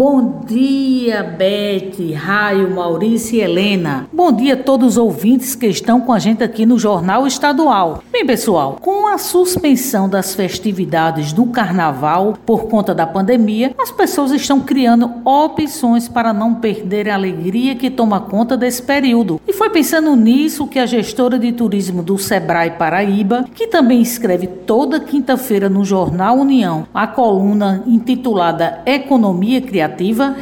Bom dia, Bete, Raio, Maurício e Helena. Bom dia a todos os ouvintes que estão com a gente aqui no Jornal Estadual. Bem, pessoal, com a suspensão das festividades do carnaval por conta da pandemia, as pessoas estão criando opções para não perder a alegria que toma conta desse período. E foi pensando nisso que a gestora de turismo do Sebrae Paraíba, que também escreve toda quinta-feira no Jornal União a coluna intitulada Economia Criativa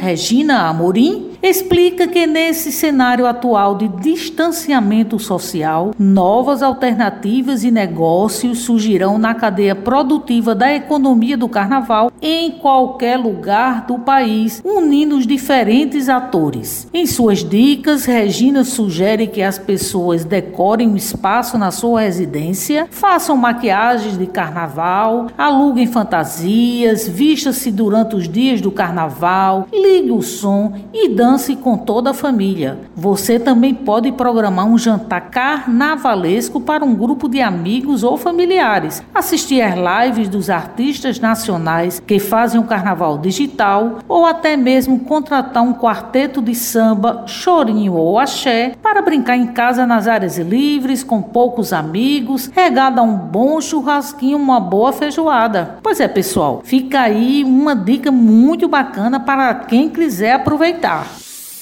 Regina Amorim, explica que nesse cenário atual de distanciamento social, novas alternativas e negócios surgirão na cadeia produtiva da economia do carnaval em qualquer lugar do país, unindo os diferentes atores. Em suas dicas, Regina sugere que as pessoas decorem um espaço na sua residência, façam maquiagens de carnaval, aluguem fantasias, vista-se durante os dias do carnaval, ligue o som e dão dance com toda a família. Você também pode programar um jantar carnavalesco para um grupo de amigos ou familiares. Assistir às lives dos artistas nacionais que fazem o carnaval digital ou até mesmo contratar um quarteto de samba, chorinho ou axé para brincar em casa nas áreas livres com poucos amigos, regada a um bom churrasquinho, uma boa feijoada. Pois é, pessoal, fica aí uma dica muito bacana para quem quiser aproveitar.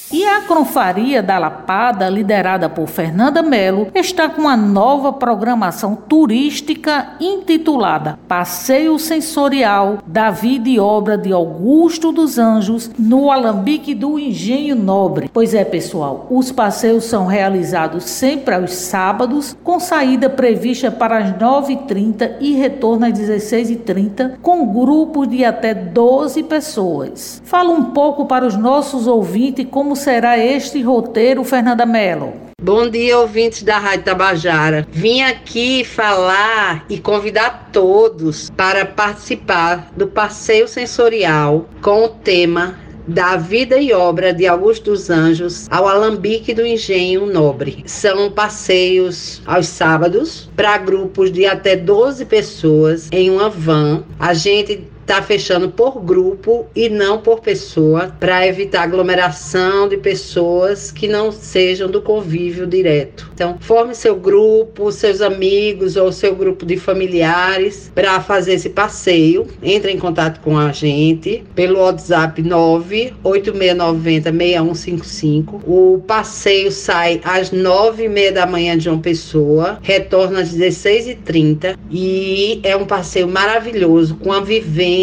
E a Cronfaria da Lapada, liderada por Fernanda Melo, está com uma nova programação turística intitulada Passeio Sensorial da Vida e Obra de Augusto dos Anjos no Alambique do Engenho Nobre. Pois é, pessoal, os passeios são realizados sempre aos sábados, com saída prevista para as 9h30 e retorno às 16h30, com grupos de até 12 pessoas. Fala um pouco para os nossos ouvintes como será este roteiro, Fernanda Mello? Bom dia, ouvintes da Rádio Tabajara. Vim aqui falar e convidar todos para participar do passeio sensorial com o tema da vida e obra de Augusto dos Anjos ao Alambique do Engenho Nobre. São passeios aos sábados para grupos de até 12 pessoas em uma van. A gente está fechando por grupo e não por pessoa, para evitar aglomeração de pessoas que não sejam do convívio direto. Então, forme seu grupo, seus amigos ou seu grupo de familiares para fazer esse passeio. Entre em contato com a gente pelo WhatsApp 986906155. O passeio sai às 9h30 da manhã de uma pessoa, retorna às 16h30 e é um passeio maravilhoso com a vivência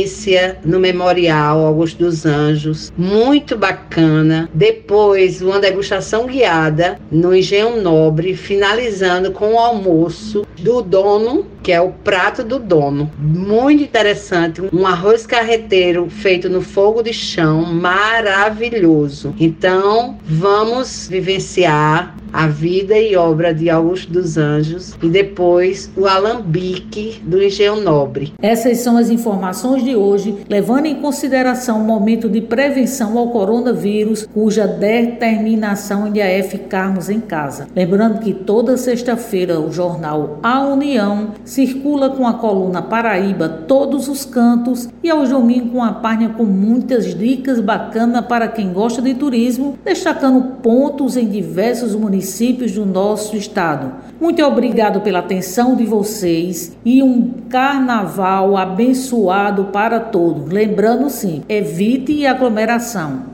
no Memorial Augusto dos Anjos, muito bacana. Depois, uma degustação guiada no Engenho Nobre, finalizando com o almoço do dono, que é o prato do dono. Muito interessante, um arroz carreteiro feito no fogo de chão, maravilhoso. Então, vamos vivenciar a vida e obra de Augusto dos Anjos e depois o alambique do Engenho Nobre. Essas são as informações de hoje, levando em consideração o momento de prevenção ao coronavírus, cuja determinação ainda é ficarmos em casa. Lembrando que toda sexta-feira o jornal A União circula com a coluna Paraíba todos os cantos e aos domingos com a página com muitas dicas bacanas para quem gosta de turismo, destacando pontos em diversos municípios do nosso estado. Muito obrigado pela atenção de vocês e um carnaval abençoado para todos. Lembrando sim, evite aglomeração.